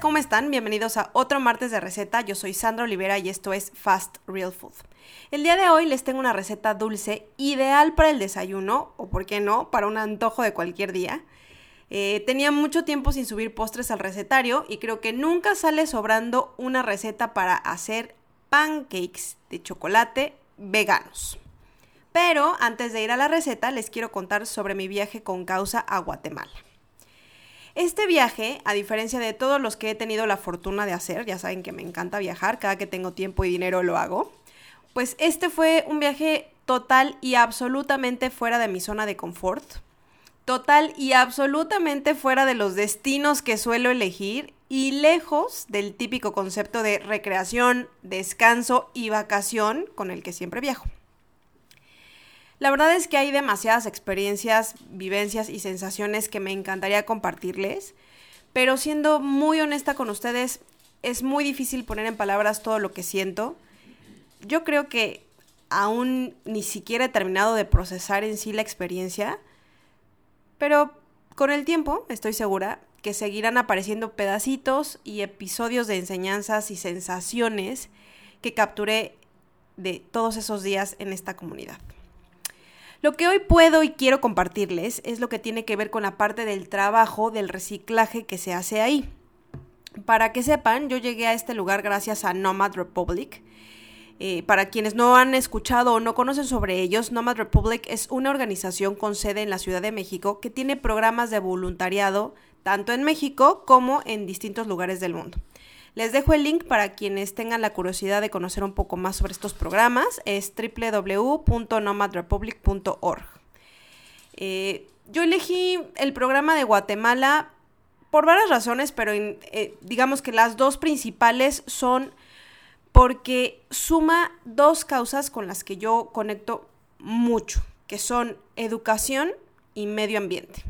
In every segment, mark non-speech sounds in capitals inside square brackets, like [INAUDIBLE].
¿cómo están? Bienvenidos a otro martes de receta. Yo soy Sandra Olivera y esto es Fast Real Food. El día de hoy les tengo una receta dulce ideal para el desayuno o, por qué no, para un antojo de cualquier día. Eh, tenía mucho tiempo sin subir postres al recetario y creo que nunca sale sobrando una receta para hacer pancakes de chocolate veganos. Pero antes de ir a la receta les quiero contar sobre mi viaje con causa a Guatemala. Este viaje, a diferencia de todos los que he tenido la fortuna de hacer, ya saben que me encanta viajar, cada que tengo tiempo y dinero lo hago, pues este fue un viaje total y absolutamente fuera de mi zona de confort, total y absolutamente fuera de los destinos que suelo elegir y lejos del típico concepto de recreación, descanso y vacación con el que siempre viajo. La verdad es que hay demasiadas experiencias, vivencias y sensaciones que me encantaría compartirles, pero siendo muy honesta con ustedes, es muy difícil poner en palabras todo lo que siento. Yo creo que aún ni siquiera he terminado de procesar en sí la experiencia, pero con el tiempo estoy segura que seguirán apareciendo pedacitos y episodios de enseñanzas y sensaciones que capturé de todos esos días en esta comunidad. Lo que hoy puedo y quiero compartirles es lo que tiene que ver con la parte del trabajo, del reciclaje que se hace ahí. Para que sepan, yo llegué a este lugar gracias a Nomad Republic. Eh, para quienes no han escuchado o no conocen sobre ellos, Nomad Republic es una organización con sede en la Ciudad de México que tiene programas de voluntariado tanto en México como en distintos lugares del mundo. Les dejo el link para quienes tengan la curiosidad de conocer un poco más sobre estos programas. Es www.nomadrepublic.org. Eh, yo elegí el programa de Guatemala por varias razones, pero eh, digamos que las dos principales son porque suma dos causas con las que yo conecto mucho, que son educación y medio ambiente.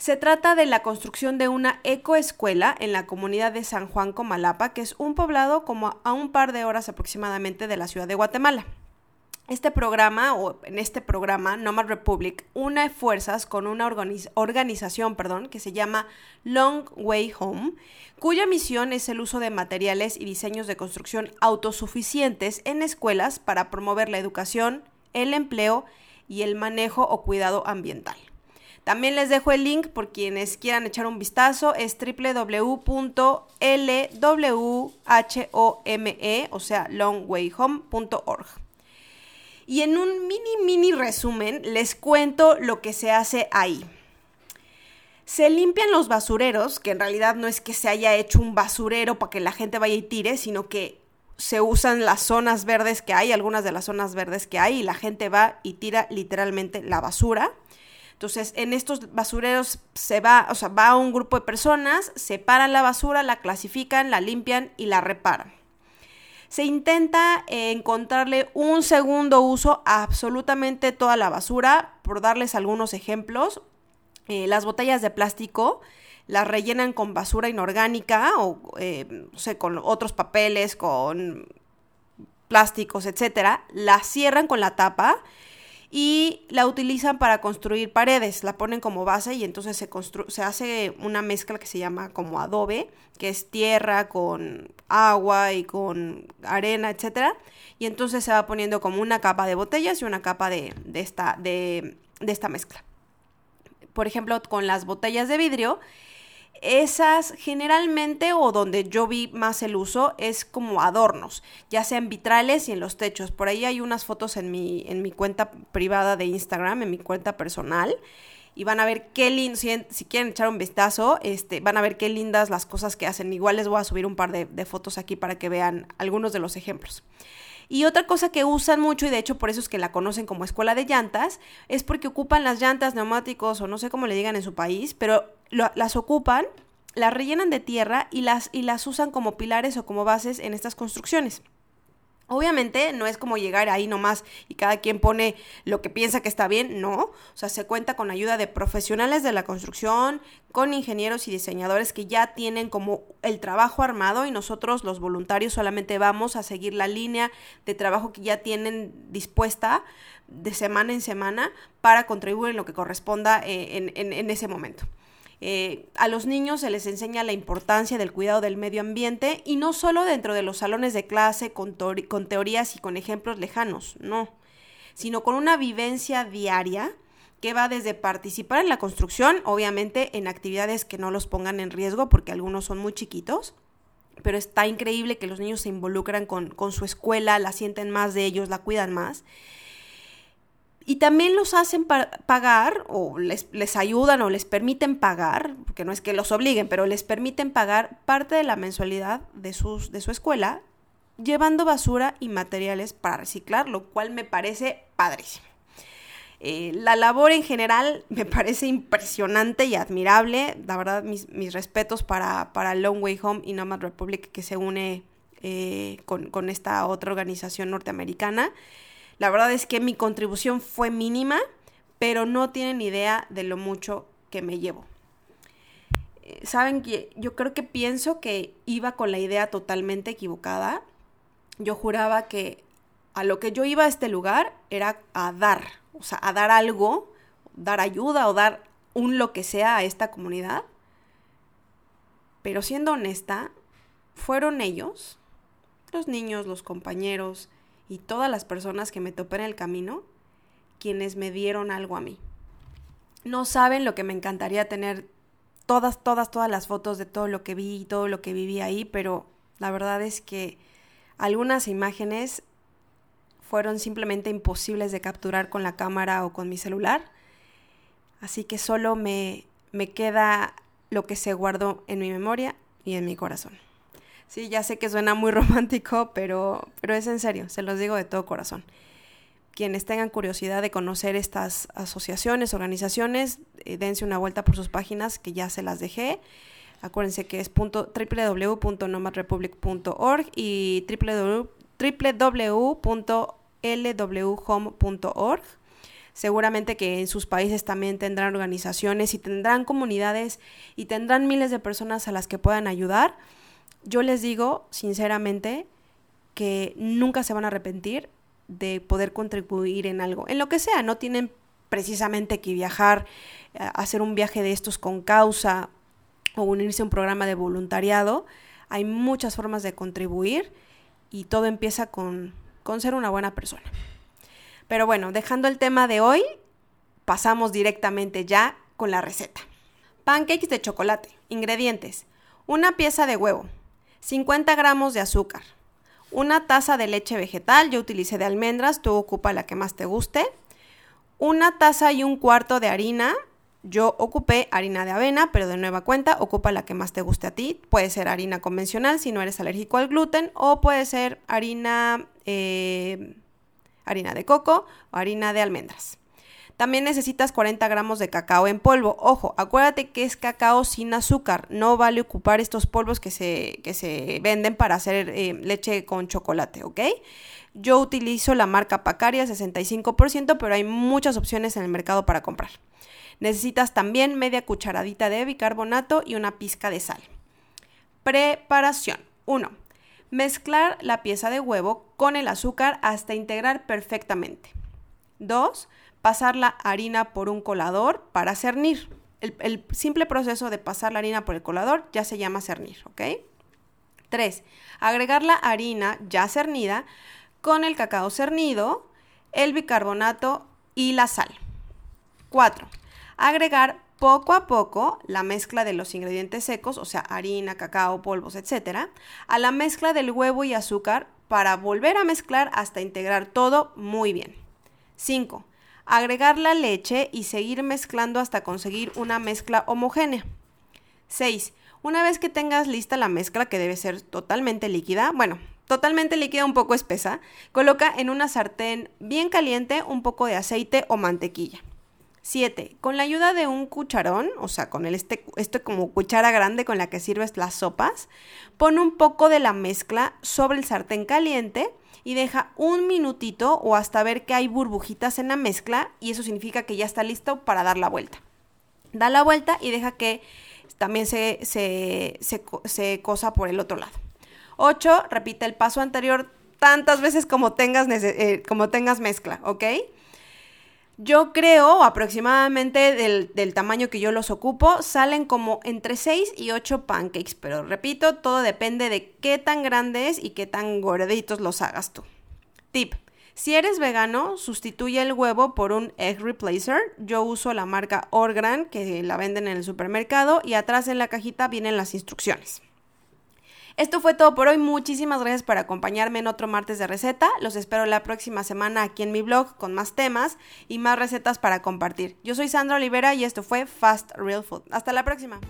Se trata de la construcción de una ecoescuela en la comunidad de San Juan Comalapa, que es un poblado como a un par de horas aproximadamente de la ciudad de Guatemala. Este programa, o en este programa, Nomad Republic, une fuerzas con una organización perdón, que se llama Long Way Home, cuya misión es el uso de materiales y diseños de construcción autosuficientes en escuelas para promover la educación, el empleo y el manejo o cuidado ambiental. También les dejo el link por quienes quieran echar un vistazo. Es www.lwhome, o sea, longwayhome.org. Y en un mini, mini resumen les cuento lo que se hace ahí. Se limpian los basureros, que en realidad no es que se haya hecho un basurero para que la gente vaya y tire, sino que se usan las zonas verdes que hay, algunas de las zonas verdes que hay, y la gente va y tira literalmente la basura. Entonces, en estos basureros se va, o sea, va un grupo de personas, separan la basura, la clasifican, la limpian y la reparan. Se intenta encontrarle un segundo uso a absolutamente toda la basura, por darles algunos ejemplos. Eh, las botellas de plástico las rellenan con basura inorgánica o, eh, no sé, con otros papeles, con plásticos, etcétera. Las cierran con la tapa y la utilizan para construir paredes, la ponen como base y entonces se, se hace una mezcla que se llama como adobe, que es tierra con agua y con arena, etc. Y entonces se va poniendo como una capa de botellas y una capa de, esta, de esta mezcla. Por ejemplo, con las botellas de vidrio, esas generalmente o donde yo vi más el uso es como adornos, ya sean vitrales y en los techos. Por ahí hay unas fotos en mi, en mi cuenta privada de Instagram, en mi cuenta personal. Y van a ver qué lindo, si, quieren echar un vistazo, este, van a ver qué lindas las cosas que hacen. Igual les voy a subir un par de fotos aquí para que vean algunos de los ejemplos. Y otra cosa que usan mucho, y de hecho por eso es que la conocen como escuela de llantas, es porque ocupan las llantas neumáticos o no sé cómo le digan en su país, pero las ocupan, las rellenan de tierra y las, y las usan como pilares o como bases en estas construcciones. Obviamente no es como llegar ahí nomás y cada quien pone lo que piensa que está bien, no. O sea, se cuenta con ayuda de profesionales de la construcción, con ingenieros y diseñadores que ya tienen como el trabajo armado y nosotros los voluntarios solamente vamos a seguir la línea de trabajo que ya tienen dispuesta de semana en semana para contribuir en lo que corresponda eh, en, en ese momento. Eh, a los niños se les enseña la importancia del cuidado del medio ambiente y no solo dentro de los salones de clase con, teorías y con ejemplos lejanos, no, sino con una vivencia diaria que va desde participar en la construcción, obviamente en actividades que no los pongan en riesgo porque algunos son muy chiquitos, pero está increíble que los niños se involucran con, con su escuela, la sienten más de ellos, la cuidan más y también los hacen pagar o les, les, ayudan o les permiten pagar, porque no es que los obliguen, pero les permiten pagar parte de la mensualidad de, sus, de su escuela llevando basura y materiales para reciclar, lo cual me parece padrísimo. Eh, la labor en general me parece impresionante y admirable. La verdad, mis, mis respetos para, para, Long Way Home y Nomad Republic que se une eh, con, con esta otra organización norteamericana. La verdad es que mi contribución fue mínima, pero no tienen idea de lo mucho que me llevo. Eh, Saben que yo creo que pienso que iba con la idea totalmente equivocada. Yo juraba que a lo que yo iba a este lugar era a dar, o sea, a dar algo, dar ayuda o dar un lo que sea a esta comunidad. Pero siendo honesta, fueron ellos, los niños, los compañeros, y todas las personas que me topé en el camino quienes me dieron algo a mí. No saben lo que me encantaría tener todas, todas, todas las fotos de todo lo que vi y todo lo que viví ahí, pero la verdad es que algunas imágenes fueron simplemente imposibles de capturar con la cámara o con mi celular. Así que solo me, me queda lo que se guardó en mi memoria y en mi corazón. Sí, ya sé que suena muy [LAUGHS] romántico, pero, pero es en serio, se los digo de todo corazón. Quienes tengan curiosidad de conocer estas asociaciones, organizaciones, eh, dense una vuelta por sus páginas que ya se las dejé. Acuérdense que es www.nomadrepublic.org y www.lwhome.org. Seguramente que en sus países también tendrán organizaciones y tendrán comunidades y tendrán miles de personas a las que puedan ayudar yo les digo sinceramente que nunca se van a arrepentir de poder contribuir en algo, en lo que sea, no tienen precisamente que viajar, eh, hacer un viaje de estos con causa o unirse a un programa de voluntariado. Hay muchas formas de contribuir y todo empieza con, con ser una buena persona. Pero bueno, dejando el tema de hoy, pasamos directamente ya con la receta. Pancakes de chocolate. Ingredientes. Una pieza de huevo, 50 gramos de azúcar, una taza de leche vegetal, yo utilicé de almendras, tú ocupa la que más te guste, una taza y un cuarto de harina, yo ocupé harina de avena, pero de nueva cuenta, ocupa la que más te guste a ti. Puede ser harina convencional si no eres alérgico al gluten, o puede ser harina, eh, harina de coco o harina de almendras. También necesitas 40 gramos de cacao en polvo. Ojo, acuérdate que es cacao sin azúcar. No vale ocupar estos polvos que se, se venden para hacer eh, leche con chocolate, ¿ok? Yo utilizo la marca Pacaria 65%, pero hay muchas opciones en el mercado para comprar. Necesitas también media cucharadita de bicarbonato y una pizca de sal. Preparación. 1. Mezclar la pieza de huevo con el azúcar hasta integrar perfectamente. 2 pasar la harina por un colador para cernir. El, simple proceso de pasar la harina por el colador ya se llama cernir, ¿ok? 3. Agregar la harina ya cernida con el cacao cernido, el bicarbonato y la sal. 4. Agregar poco a poco la mezcla de los ingredientes secos, o sea, harina, cacao, polvos, etc., a la mezcla del huevo y azúcar para volver a mezclar hasta integrar todo muy bien. 5 agregar la leche y seguir mezclando hasta conseguir una mezcla homogénea. 6. Una vez que tengas lista la mezcla, que debe ser totalmente líquida, bueno, totalmente líquida, un poco espesa, coloca en una sartén bien caliente un poco de aceite o mantequilla. 7. Con la ayuda de un cucharón, o sea, con el este, este como cuchara grande con la que sirves las sopas, pon un poco de la mezcla sobre el sartén caliente y deja un minutito o hasta ver que hay burbujitas en la mezcla y eso significa que ya está listo para dar la vuelta. Da la vuelta y deja que también se, se, cosa por el otro lado. 8. Repite el paso anterior tantas veces como tengas, eh, como tengas mezcla, ¿ok? Yo creo aproximadamente del, tamaño que yo los ocupo, salen como entre 6 y 8 pancakes, pero repito, todo depende de qué tan grandes y qué tan gorditos los hagas tú. Tip. Si eres vegano, sustituye el huevo por un egg replacer. Yo uso la marca Orgran, que la venden en el supermercado, y atrás en la cajita vienen las instrucciones. Esto fue todo por hoy. Muchísimas gracias por acompañarme en otro martes de receta. Los espero la próxima semana aquí en mi blog con más temas y más recetas para compartir. Yo soy Sandra Olivera y esto fue Fast Real Food. Hasta la próxima.